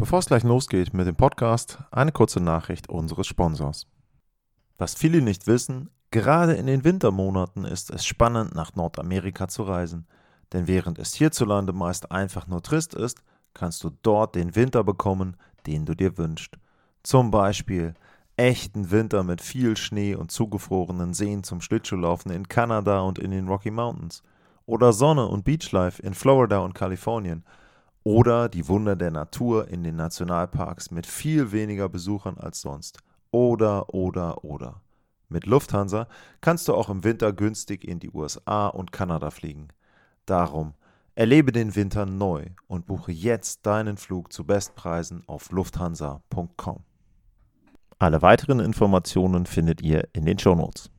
Bevor es gleich losgeht mit dem Podcast, eine kurze Nachricht unseres Sponsors. Was viele nicht wissen, gerade in den Wintermonaten ist es spannend, nach Nordamerika zu reisen. Denn während es hierzulande meist einfach nur trist ist, kannst du dort den Winter bekommen, den du dir wünschst. Zum Beispiel echten Winter mit viel Schnee und zugefrorenen Seen zum Schlittschuhlaufen in Kanada und in den Rocky Mountains. Oder Sonne und Beachlife in Florida und Kalifornien – oder die Wunder der Natur in den Nationalparks mit viel weniger Besuchern als sonst. Oder, oder, oder. Mit Lufthansa kannst du auch im Winter günstig in die USA und Kanada fliegen. Darum erlebe den Winter neu und buche jetzt deinen Flug zu Bestpreisen auf lufthansa.com. Alle weiteren Informationen findet ihr in den Shownotes.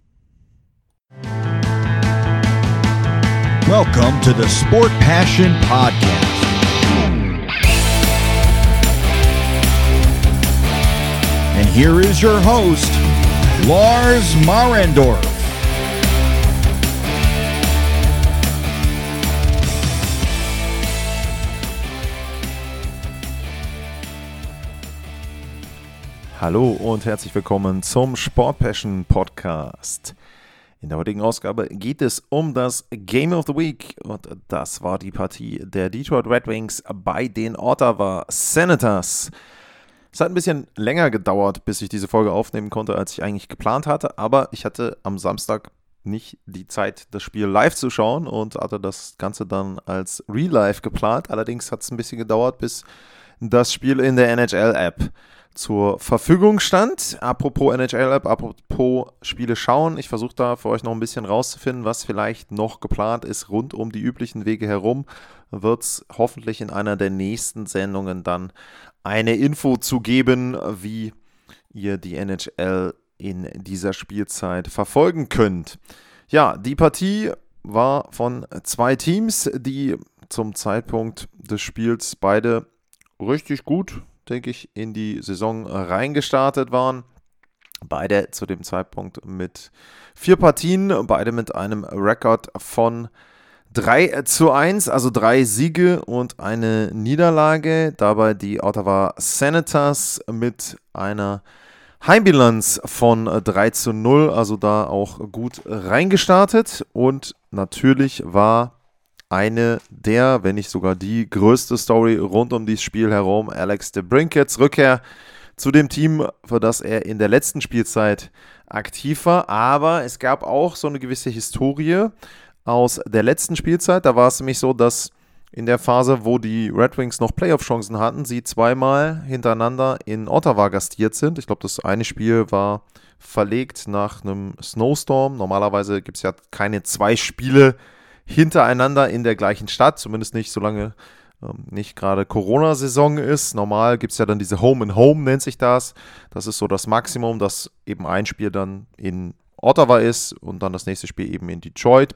Welcome to the Sport Passion Podcast. And here is your host, Lars Marendorf. Hallo und herzlich willkommen zum Sport Passion Podcast. In der heutigen Ausgabe geht es um das Game of the Week und das war die Partie der Detroit Red Wings bei den Ottawa Senators. Es hat ein bisschen länger gedauert, bis ich diese Folge aufnehmen konnte, als ich eigentlich geplant hatte, aber ich hatte am Samstag nicht die Zeit, das Spiel live zu schauen und hatte das Ganze dann als Real Life geplant. Allerdings hat es ein bisschen gedauert, bis das Spiel in der NHL-App zur Verfügung stand. Apropos NHL-App, apropos Spiele schauen. Ich versuche da für euch noch ein bisschen rauszufinden, was vielleicht noch geplant ist rund um die üblichen Wege herum. Wird es hoffentlich in einer der nächsten Sendungen dann eine Info zu geben, wie ihr die NHL in dieser Spielzeit verfolgen könnt. Ja, die Partie war von zwei Teams, die zum Zeitpunkt des Spiels beide richtig gut, denke ich, in die Saison reingestartet waren. Beide zu dem Zeitpunkt mit vier Partien, beide mit einem Rekord von 3 zu 1, also drei Siege und eine Niederlage. Dabei die Ottawa Senators mit einer Heimbilanz von 3 zu 0, also da auch gut reingestartet. Und natürlich war eine der, wenn nicht sogar die größte Story rund um dieses Spiel herum, Alex de Brinkets Rückkehr zu dem Team, für das er in der letzten Spielzeit aktiv war. Aber es gab auch so eine gewisse Historie aus der letzten Spielzeit. Da war es nämlich so, dass in der Phase, wo die Red Wings noch Playoff-Chancen hatten, sie zweimal hintereinander in Ottawa gastiert sind. Ich glaube, das eine Spiel war verlegt nach einem Snowstorm. Normalerweise gibt es ja keine zwei Spiele hintereinander in der gleichen Stadt, zumindest nicht solange ähm, nicht gerade Corona-Saison ist. Normal gibt es ja dann diese Home and Home, nennt sich das. Das ist so das Maximum, dass eben ein Spiel dann in Ottawa ist und dann das nächste Spiel eben in Detroit.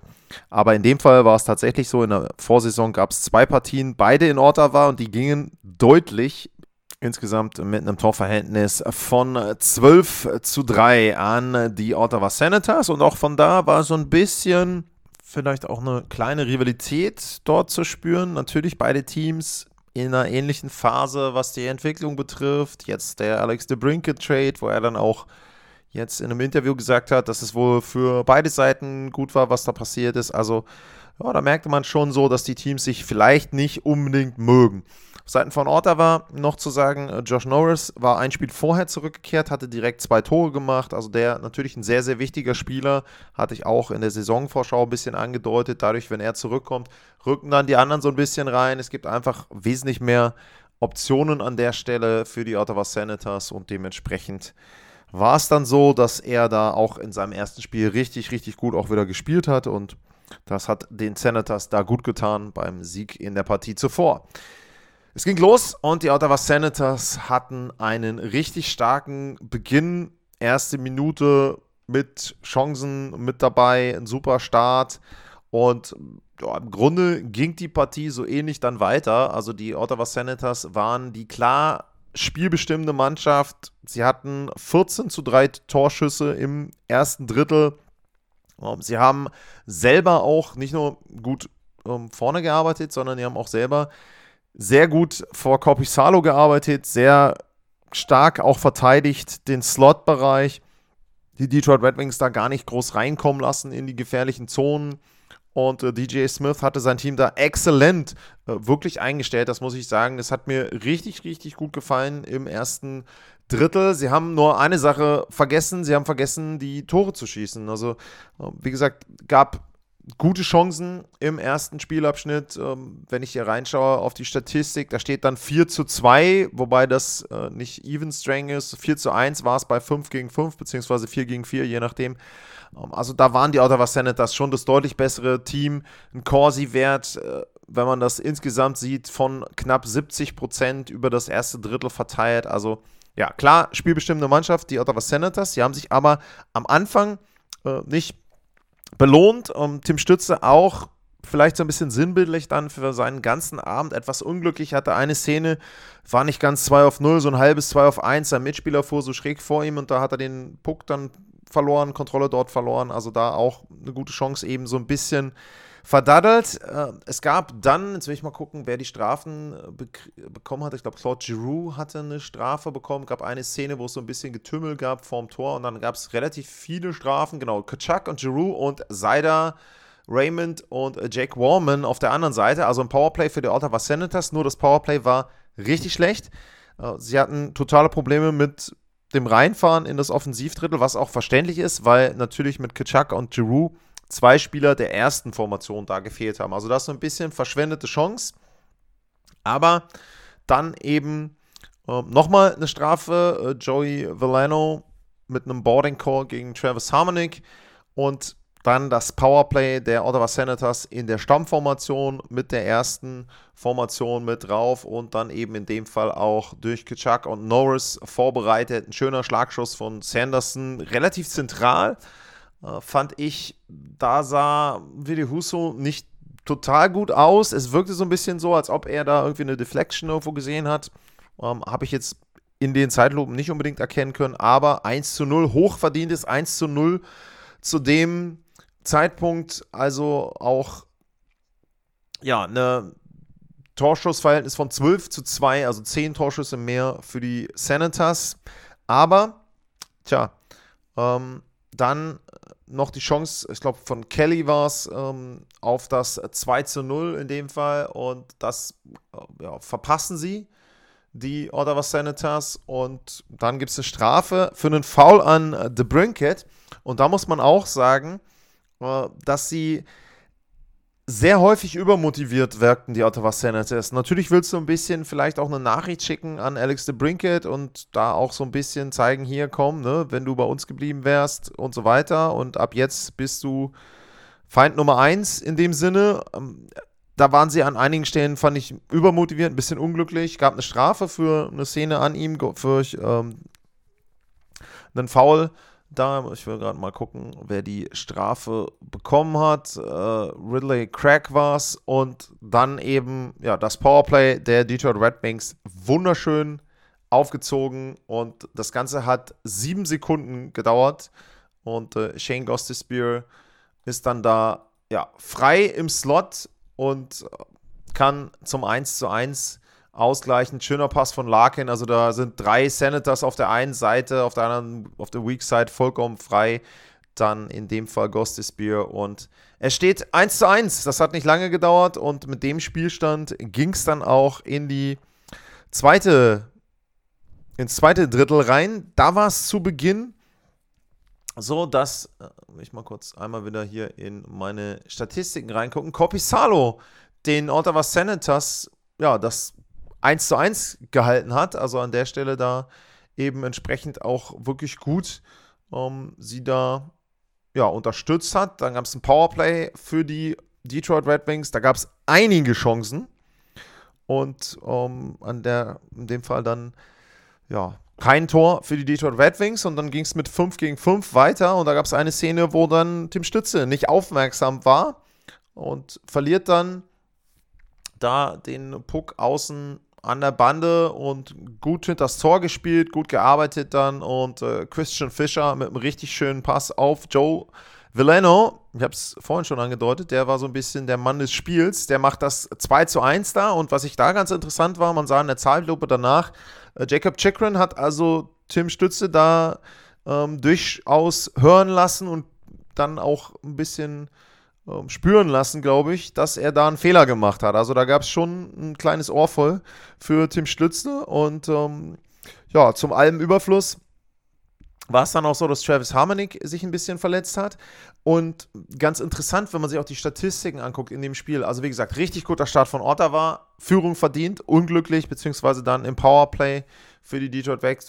Aber in dem Fall war es tatsächlich so, in der Vorsaison gab es zwei Partien, beide in Ottawa und die gingen deutlich insgesamt mit einem Torverhältnis von 12 zu 3 an die Ottawa Senators und auch von da war so ein bisschen vielleicht auch eine kleine Rivalität dort zu spüren. Natürlich beide Teams in einer ähnlichen Phase, was die Entwicklung betrifft. Jetzt der Alex de Brinket Trade, wo er dann auch jetzt in einem Interview gesagt hat, dass es wohl für beide Seiten gut war, was da passiert ist. Also, ja, da merkte man schon so, dass die Teams sich vielleicht nicht unbedingt mögen. Seiten von Ottawa noch zu sagen, äh, Josh Norris war ein Spiel vorher zurückgekehrt, hatte direkt zwei Tore gemacht. Also der natürlich ein sehr, sehr wichtiger Spieler, hatte ich auch in der Saisonvorschau ein bisschen angedeutet. Dadurch, wenn er zurückkommt, rücken dann die anderen so ein bisschen rein. Es gibt einfach wesentlich mehr Optionen an der Stelle für die Ottawa Senators und dementsprechend war es dann so, dass er da auch in seinem ersten Spiel richtig, richtig gut auch wieder gespielt hat und das hat den Senators da gut getan beim Sieg in der Partie zuvor. Es ging los und die Ottawa Senators hatten einen richtig starken Beginn. Erste Minute mit Chancen mit dabei, ein super Start. Und ja, im Grunde ging die Partie so ähnlich dann weiter. Also die Ottawa Senators waren die klar spielbestimmende Mannschaft. Sie hatten 14 zu 3 Torschüsse im ersten Drittel. Ähm, sie haben selber auch nicht nur gut ähm, vorne gearbeitet, sondern sie haben auch selber sehr gut vor Corpisalo gearbeitet, sehr stark auch verteidigt, den Slot-Bereich. Die Detroit Red Wings da gar nicht groß reinkommen lassen in die gefährlichen Zonen. Und äh, DJ Smith hatte sein Team da exzellent äh, wirklich eingestellt, das muss ich sagen. Es hat mir richtig, richtig gut gefallen im ersten Drittel. Sie haben nur eine Sache vergessen, sie haben vergessen, die Tore zu schießen. Also, äh, wie gesagt, gab gute Chancen im ersten Spielabschnitt. Ähm, wenn ich hier reinschaue auf die Statistik, da steht dann 4 zu 2, wobei das äh, nicht even strang ist. 4 zu 1 war es bei 5 gegen 5, beziehungsweise 4 gegen 4, je nachdem. Ähm, also da waren die Ottawa Senators schon das deutlich bessere Team. Ein Corsi-Wert, äh, wenn man das insgesamt sieht, von knapp 70 Prozent über das erste Drittel verteilt. Also ja, klar, spielbestimmende Mannschaft, die Ottawa Senators. Sie haben sich aber am Anfang äh, nicht belohnt. Und Tim Stütze auch vielleicht so ein bisschen sinnbildlich dann für seinen ganzen Abend etwas unglücklich. Hatte eine Szene, war nicht ganz 2 auf 0, so ein halbes 2 auf 1. Sein Mitspieler fuhr so schräg vor ihm und da hat er den Puck dann verloren, Kontrolle dort verloren. Also da auch eine gute Chance, eben so ein bisschen verdaddelt. Äh, es gab dann, jetzt will ich mal gucken, wer die Strafen äh, be bekommen hat. Ich glaube, Claude Giroux hatte eine Strafe bekommen. Es gab eine Szene, wo es so ein bisschen Getümmel gab vorm Tor und dann gab es relativ viele Strafen. Genau, Kachuk und Giroux und Seider. Raymond und äh, Jake Warman auf der anderen Seite. Also ein Powerplay für die Ottawa Senators. Nur das Powerplay war richtig schlecht. Sie hatten totale Probleme mit dem Reinfahren in das Offensivdrittel, was auch verständlich ist, weil natürlich mit Kachuk und Giroux zwei Spieler der ersten Formation da gefehlt haben. Also das ist so ein bisschen verschwendete Chance. Aber dann eben äh, nochmal eine Strafe. Äh, Joey Villano mit einem Boarding Call gegen Travis Harmonic und dann das Powerplay der Ottawa Senators in der Stammformation mit der ersten Formation mit drauf und dann eben in dem Fall auch durch Kitschak und Norris vorbereitet. Ein schöner Schlagschuss von Sanderson, relativ zentral. Äh, fand ich, da sah Willi Husso nicht total gut aus. Es wirkte so ein bisschen so, als ob er da irgendwie eine Deflection irgendwo gesehen hat. Ähm, Habe ich jetzt in den Zeitlupen nicht unbedingt erkennen können, aber 1 zu 0, hochverdientes 1 zu 0 zu dem Zeitpunkt, also auch ja, eine Torschussverhältnis von 12 zu 2, also 10 Torschüsse mehr für die Senators. Aber, tja, ähm, dann noch die Chance, ich glaube, von Kelly war es, ähm, auf das 2 zu 0 in dem Fall. Und das äh, ja, verpassen sie, die Ottawa Senators. Und dann gibt es eine Strafe für einen Foul an äh, The Brinket. Und da muss man auch sagen, dass sie sehr häufig übermotiviert wirkten, die Ottawa Senators. Natürlich willst du ein bisschen vielleicht auch eine Nachricht schicken an Alex de Brinket und da auch so ein bisschen zeigen, hier komm, ne, wenn du bei uns geblieben wärst und so weiter. Und ab jetzt bist du Feind Nummer eins in dem Sinne. Ähm, da waren sie an einigen Stellen, fand ich, übermotiviert, ein bisschen unglücklich. Gab eine Strafe für eine Szene an ihm, für ähm, einen Foul da. Ich will gerade mal gucken, wer die Strafe bekommen hat. Äh, Ridley Craig war es. Und dann eben ja, das Powerplay der Detroit Red Wings wunderschön aufgezogen. Und das Ganze hat sieben Sekunden gedauert. Und äh, Shane Gostisbehere ist dann da ja, frei im Slot und kann zum 1 zu 1 ausgleichend. Schöner Pass von Larkin. Also da sind drei Senators auf der einen Seite, auf der anderen, auf der Weak Side vollkommen frei. Dann in dem Fall Ghost Spear und es steht 1 zu 1. Das hat nicht lange gedauert und mit dem Spielstand ging es dann auch in die zweite, ins zweite Drittel rein. Da war es zu Beginn so, dass, äh, ich mal kurz einmal wieder hier in meine Statistiken reingucken. Copisalo, den Ottawa Senators, ja, das 1 zu 1 gehalten hat. Also an der Stelle da eben entsprechend auch wirklich gut ähm, sie da ja, unterstützt hat. Dann gab es ein Powerplay für die Detroit Red Wings. Da gab es einige Chancen. Und ähm, an der, in dem Fall dann, ja, kein Tor für die Detroit Red Wings. Und dann ging es mit 5 gegen 5 weiter. Und da gab es eine Szene, wo dann Tim Stütze nicht aufmerksam war und verliert dann da den Puck außen an der Bande und gut hinter das Tor gespielt, gut gearbeitet dann und äh, Christian Fischer mit einem richtig schönen Pass auf Joe Villano, ich habe es vorhin schon angedeutet, der war so ein bisschen der Mann des Spiels. Der macht das 2 zu 1 da. Und was ich da ganz interessant war, man sah in der Zahllupe danach, äh, Jacob Chikrin hat also Tim Stütze da ähm, durchaus hören lassen und dann auch ein bisschen ähm, spüren lassen, glaube ich, dass er da einen Fehler gemacht hat. Also da gab es schon ein kleines Ohr voll für Tim Stütze. Und ähm, ja, zum allem Überfluss war es dann auch so, dass Travis Harmonic sich ein bisschen verletzt hat. Und ganz interessant, wenn man sich auch die Statistiken anguckt in dem Spiel. Also wie gesagt, richtig guter Start von Ottawa, Führung verdient, unglücklich, beziehungsweise dann im Powerplay für die Detroit Red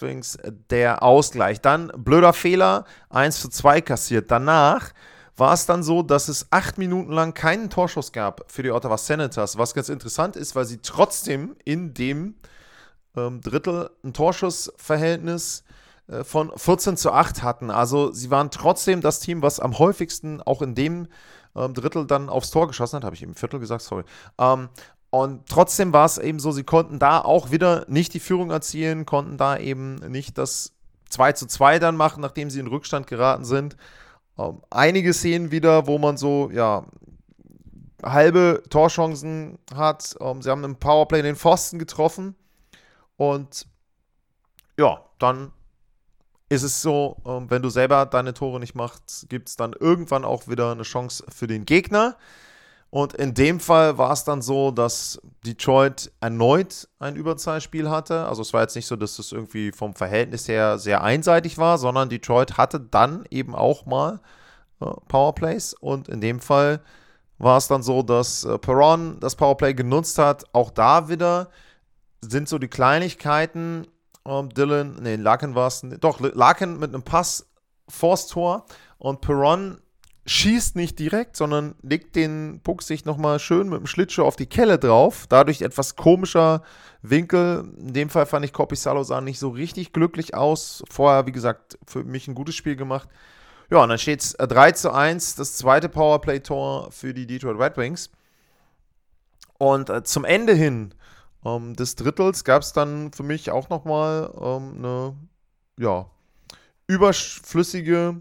der Ausgleich. Dann blöder Fehler, 1 zu 2 kassiert. Danach war es dann so, dass es acht Minuten lang keinen Torschuss gab für die Ottawa Senators, was ganz interessant ist, weil sie trotzdem in dem ähm, Drittel ein Torschussverhältnis äh, von 14 zu 8 hatten. Also sie waren trotzdem das Team, was am häufigsten auch in dem ähm, Drittel dann aufs Tor geschossen hat. Habe ich im Viertel gesagt, sorry. Ähm, und trotzdem war es eben so, sie konnten da auch wieder nicht die Führung erzielen, konnten da eben nicht das 2 zu 2 dann machen, nachdem sie in Rückstand geraten sind. Ähm, einige Szenen wieder, wo man so, ja, halbe Torchancen hat. Ähm, sie haben im Powerplay den Pfosten getroffen. Und ja, dann ist es so, ähm, wenn du selber deine Tore nicht machst, gibt es dann irgendwann auch wieder eine Chance für den Gegner. Und in dem Fall war es dann so, dass Detroit erneut ein Überzahlspiel hatte. Also es war jetzt nicht so, dass es irgendwie vom Verhältnis her sehr einseitig war, sondern Detroit hatte dann eben auch mal äh, Powerplays. Und in dem Fall war es dann so, dass äh, Perron das Powerplay genutzt hat. Auch da wieder sind so die Kleinigkeiten, ähm, Dylan, nee, Larkin war es, doch, Larkin mit einem Pass vors Tor und Perron schießt nicht direkt, sondern legt den Puck sich nochmal schön mit dem Schlittschuh auf die Kelle drauf. Dadurch etwas komischer Winkel. In dem Fall fand ich Corpissalo sah nicht so richtig glücklich aus. Vorher, wie gesagt, für mich ein gutes Spiel gemacht. Ja, und dann steht es 3 zu 1, das zweite Powerplay-Tor für die Detroit Red Wings. Und äh, zum Ende hin ähm, des Drittels gab es dann für mich auch nochmal ähm, eine ja, überflüssige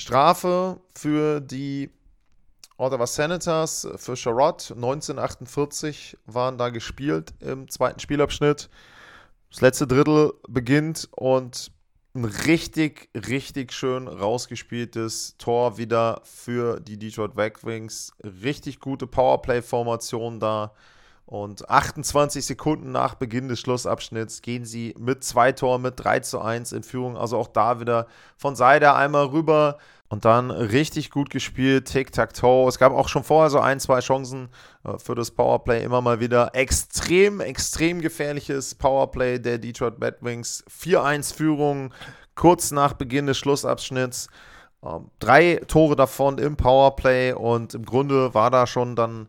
Strafe für die Ottawa Senators, für Charlotte. 1948 waren da gespielt im zweiten Spielabschnitt. Das letzte Drittel beginnt und ein richtig, richtig schön rausgespieltes Tor wieder für die Detroit Red Wings. Richtig gute Powerplay-Formation da. Und 28 Sekunden nach Beginn des Schlussabschnitts gehen sie mit zwei Toren mit 3 zu 1 in Führung. Also auch da wieder von Seide einmal rüber und dann richtig gut gespielt. Tic-Tac-Toe. Es gab auch schon vorher so ein, zwei Chancen äh, für das Powerplay. Immer mal wieder extrem, extrem gefährliches Powerplay der Detroit Bad Wings. 4-1 Führung kurz nach Beginn des Schlussabschnitts. Ähm, drei Tore davon im Powerplay und im Grunde war da schon dann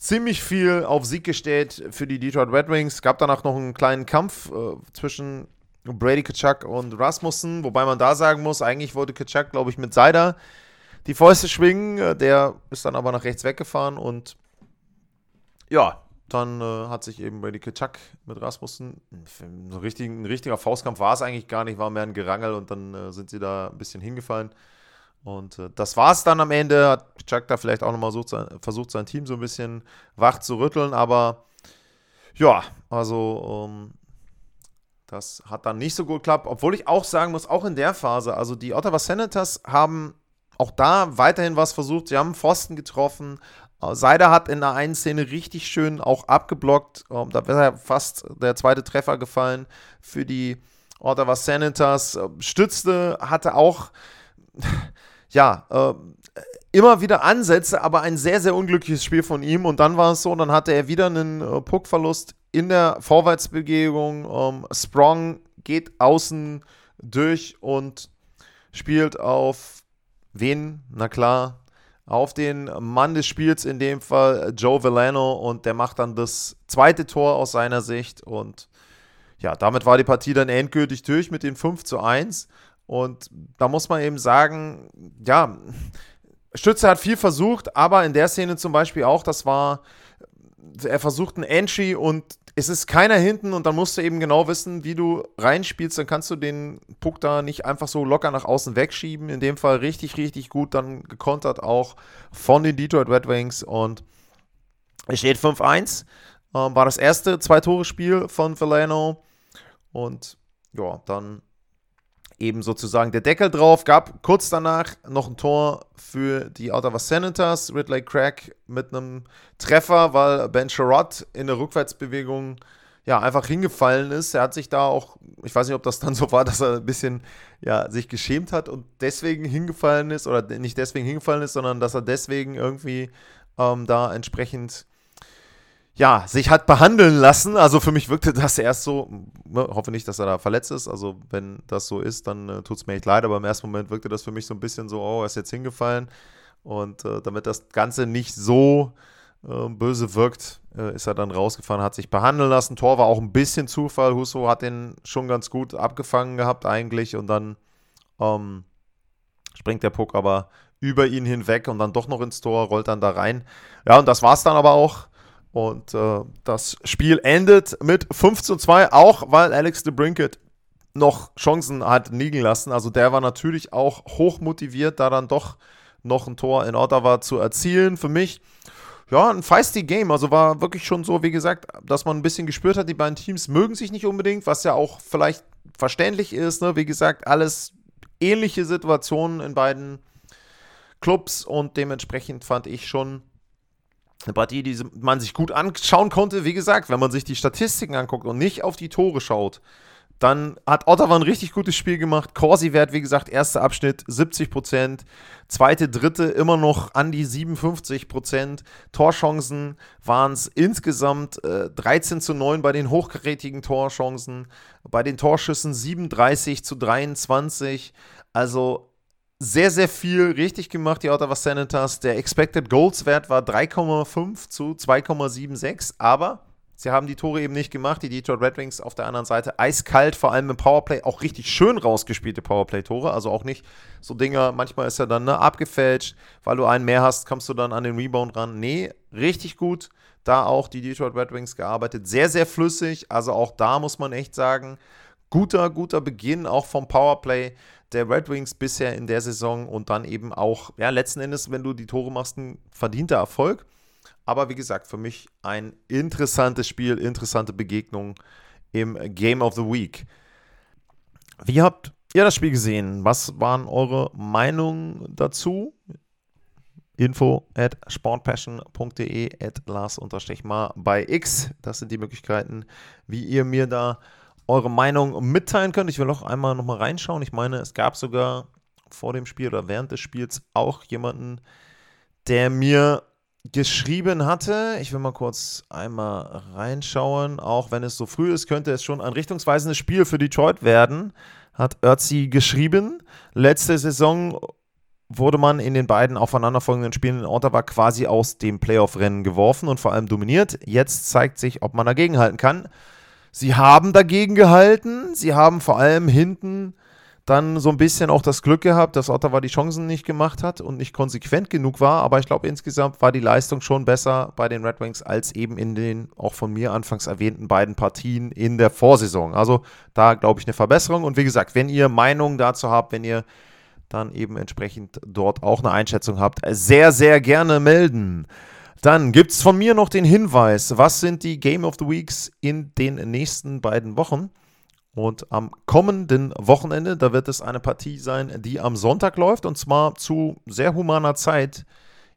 ziemlich viel auf Sieg gestellt für die Detroit Red Wings. Gab danach noch einen kleinen Kampf äh, zwischen Brady Kachuk und Rasmussen, wobei man da sagen muss, eigentlich wollte Kachuk, glaube ich, mit Seider die Fäuste schwingen. Äh, der ist dann aber nach rechts weggefahren und ja, dann äh, hat sich eben Brady Kachuk mit Rasmussen, ein richtiger Faustkampf war es eigentlich gar nicht, war mehr ein Gerangel und dann äh, sind sie da ein bisschen hingefallen. Und äh, das war es dann am Ende. Hat Chuck da vielleicht auch nochmal versucht, sein Team so ein bisschen wach zu rütteln. Aber ja, also ähm, das hat dann nicht so gut geklappt. Obwohl ich auch sagen muss, auch in der Phase, also die Ottawa Senators haben auch da weiterhin was versucht. Sie haben Pfosten getroffen. Äh, Seider hat in der einen Szene richtig schön auch abgeblockt. Ähm, da wäre fast der zweite Treffer gefallen für die Ottawa Senators. Äh, stützte, hatte auch ja, äh, immer wieder Ansätze, aber ein sehr, sehr unglückliches Spiel von ihm. Und dann war es so, dann hatte er wieder einen äh, Puckverlust in der Vorwärtsbewegung. Ähm, Sprong geht außen durch und spielt auf wen? Na klar, auf den Mann des Spiels, in dem Fall Joe Villano. Und der macht dann das zweite Tor aus seiner Sicht. Und ja, damit war die Partie dann endgültig durch mit den 5 zu 1. Und da muss man eben sagen, ja, Stütze hat viel versucht, aber in der Szene zum Beispiel auch, das war er versucht ein Entry und es ist keiner hinten und dann musst du eben genau wissen, wie du reinspielst. Dann kannst du den Puck da nicht einfach so locker nach außen wegschieben. In dem Fall richtig, richtig gut dann gekontert auch von den Detroit Red Wings und es steht 5-1. Ähm, war das erste Zwei-Tore-Spiel von Veleno und ja, dann eben sozusagen der Deckel drauf. Gab kurz danach noch ein Tor für die Ottawa Senators. Ridley Craig mit einem Treffer, weil Ben Sherrod in der Rückwärtsbewegung ja einfach hingefallen ist. Er hat sich da auch, ich weiß nicht, ob das dann so war, dass er ein bisschen ja, sich geschämt hat und deswegen hingefallen ist oder nicht deswegen hingefallen ist, sondern dass er deswegen irgendwie ähm, da entsprechend ja, sich hat behandeln lassen. Also für mich wirkte das erst so, ne, hoffe nicht, dass er da verletzt ist. Also wenn das so ist, dann äh, tut es mir echt leid. Aber im ersten Moment wirkte das für mich so ein bisschen so, oh, er ist jetzt hingefallen. Und äh, damit das Ganze nicht so äh, böse wirkt, äh, ist er dann rausgefahren, hat sich behandeln lassen. Tor war auch ein bisschen Zufall. Husso hat den schon ganz gut abgefangen gehabt eigentlich. Und dann ähm, springt der Puck aber über ihn hinweg und dann doch noch ins Tor, rollt dann da rein. Ja, und das war es dann aber auch. Und äh, das Spiel endet mit 5 zu 2, auch weil Alex de Brinket noch Chancen hat liegen lassen. Also der war natürlich auch hoch motiviert, da dann doch noch ein Tor in Ottawa zu erzielen. Für mich, ja, ein feisty Game. Also war wirklich schon so, wie gesagt, dass man ein bisschen gespürt hat, die beiden Teams mögen sich nicht unbedingt, was ja auch vielleicht verständlich ist. Ne? Wie gesagt, alles ähnliche Situationen in beiden Clubs und dementsprechend fand ich schon eine Partie, die man sich gut anschauen konnte. Wie gesagt, wenn man sich die Statistiken anguckt und nicht auf die Tore schaut, dann hat Ottawa ein richtig gutes Spiel gemacht. Corsi-Wert, wie gesagt, erster Abschnitt 70% Zweite, dritte immer noch an die 57% Torchancen waren es insgesamt äh, 13 zu 9 bei den hochkarätigen Torchancen. Bei den Torschüssen 37 zu 23. Also sehr, sehr viel richtig gemacht, die Ottawa Senators. Der Expected Goals Wert war 3,5 zu 2,76, aber sie haben die Tore eben nicht gemacht. Die Detroit Red Wings auf der anderen Seite eiskalt, vor allem im Powerplay, auch richtig schön rausgespielte Powerplay-Tore. Also auch nicht so Dinger, manchmal ist er dann ne, abgefälscht, weil du einen mehr hast, kommst du dann an den Rebound ran. Nee, richtig gut. Da auch die Detroit Red Wings gearbeitet. Sehr, sehr flüssig. Also auch da muss man echt sagen, guter, guter Beginn auch vom Powerplay der Red Wings bisher in der Saison und dann eben auch, ja, letzten Endes, wenn du die Tore machst, ein verdienter Erfolg. Aber wie gesagt, für mich ein interessantes Spiel, interessante Begegnung im Game of the Week. Wie habt ihr das Spiel gesehen? Was waren eure Meinungen dazu? Info at sportpassion.de at Lars-Mar bei X. Das sind die Möglichkeiten, wie ihr mir da eure Meinung mitteilen könnt. Ich will auch einmal nochmal reinschauen. Ich meine, es gab sogar vor dem Spiel oder während des Spiels auch jemanden, der mir geschrieben hatte. Ich will mal kurz einmal reinschauen. Auch wenn es so früh ist, könnte es schon ein richtungsweisendes Spiel für Detroit werden, hat Ötzi geschrieben. Letzte Saison wurde man in den beiden aufeinanderfolgenden Spielen in Ottawa quasi aus dem Playoff-Rennen geworfen und vor allem dominiert. Jetzt zeigt sich, ob man dagegenhalten kann. Sie haben dagegen gehalten. Sie haben vor allem hinten dann so ein bisschen auch das Glück gehabt, dass Ottawa die Chancen nicht gemacht hat und nicht konsequent genug war. Aber ich glaube, insgesamt war die Leistung schon besser bei den Red Wings als eben in den auch von mir anfangs erwähnten beiden Partien in der Vorsaison. Also da glaube ich eine Verbesserung. Und wie gesagt, wenn ihr Meinungen dazu habt, wenn ihr dann eben entsprechend dort auch eine Einschätzung habt, sehr, sehr gerne melden. Dann gibt es von mir noch den Hinweis, was sind die Game of the Weeks in den nächsten beiden Wochen? Und am kommenden Wochenende, da wird es eine Partie sein, die am Sonntag läuft und zwar zu sehr humaner Zeit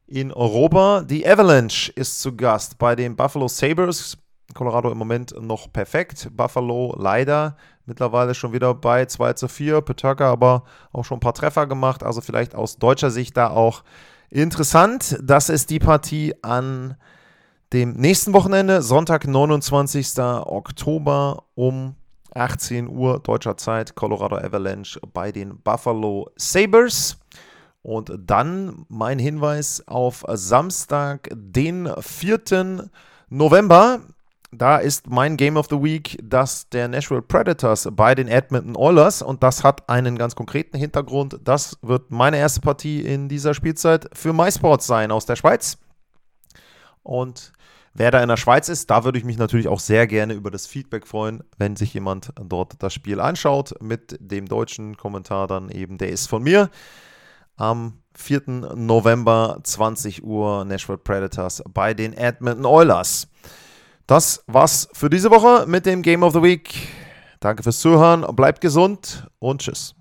in Europa. Die Avalanche ist zu Gast bei den Buffalo Sabres. Colorado im Moment noch perfekt. Buffalo leider mittlerweile schon wieder bei 2 zu 4. Peterka aber auch schon ein paar Treffer gemacht. Also vielleicht aus deutscher Sicht da auch Interessant, das ist die Partie an dem nächsten Wochenende, Sonntag, 29. Oktober um 18 Uhr deutscher Zeit, Colorado Avalanche bei den Buffalo Sabres. Und dann mein Hinweis auf Samstag, den 4. November. Da ist mein Game of the Week das der Nashville Predators bei den Edmonton Oilers und das hat einen ganz konkreten Hintergrund. Das wird meine erste Partie in dieser Spielzeit für MySports sein aus der Schweiz. Und Wer da in der Schweiz ist, da würde ich mich natürlich auch sehr gerne über das Feedback freuen, wenn sich jemand dort das Spiel anschaut mit dem deutschen Kommentar dann eben, der ist von mir. Am 4. November 20 Uhr Nashville Predators bei den Edmonton Oilers. Das war's für diese Woche mit dem Game of the Week. Danke fürs Zuhören, bleibt gesund und tschüss.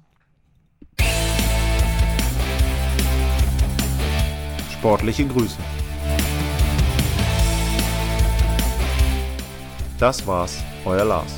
Sportliche Grüße. Das war's, euer Lars.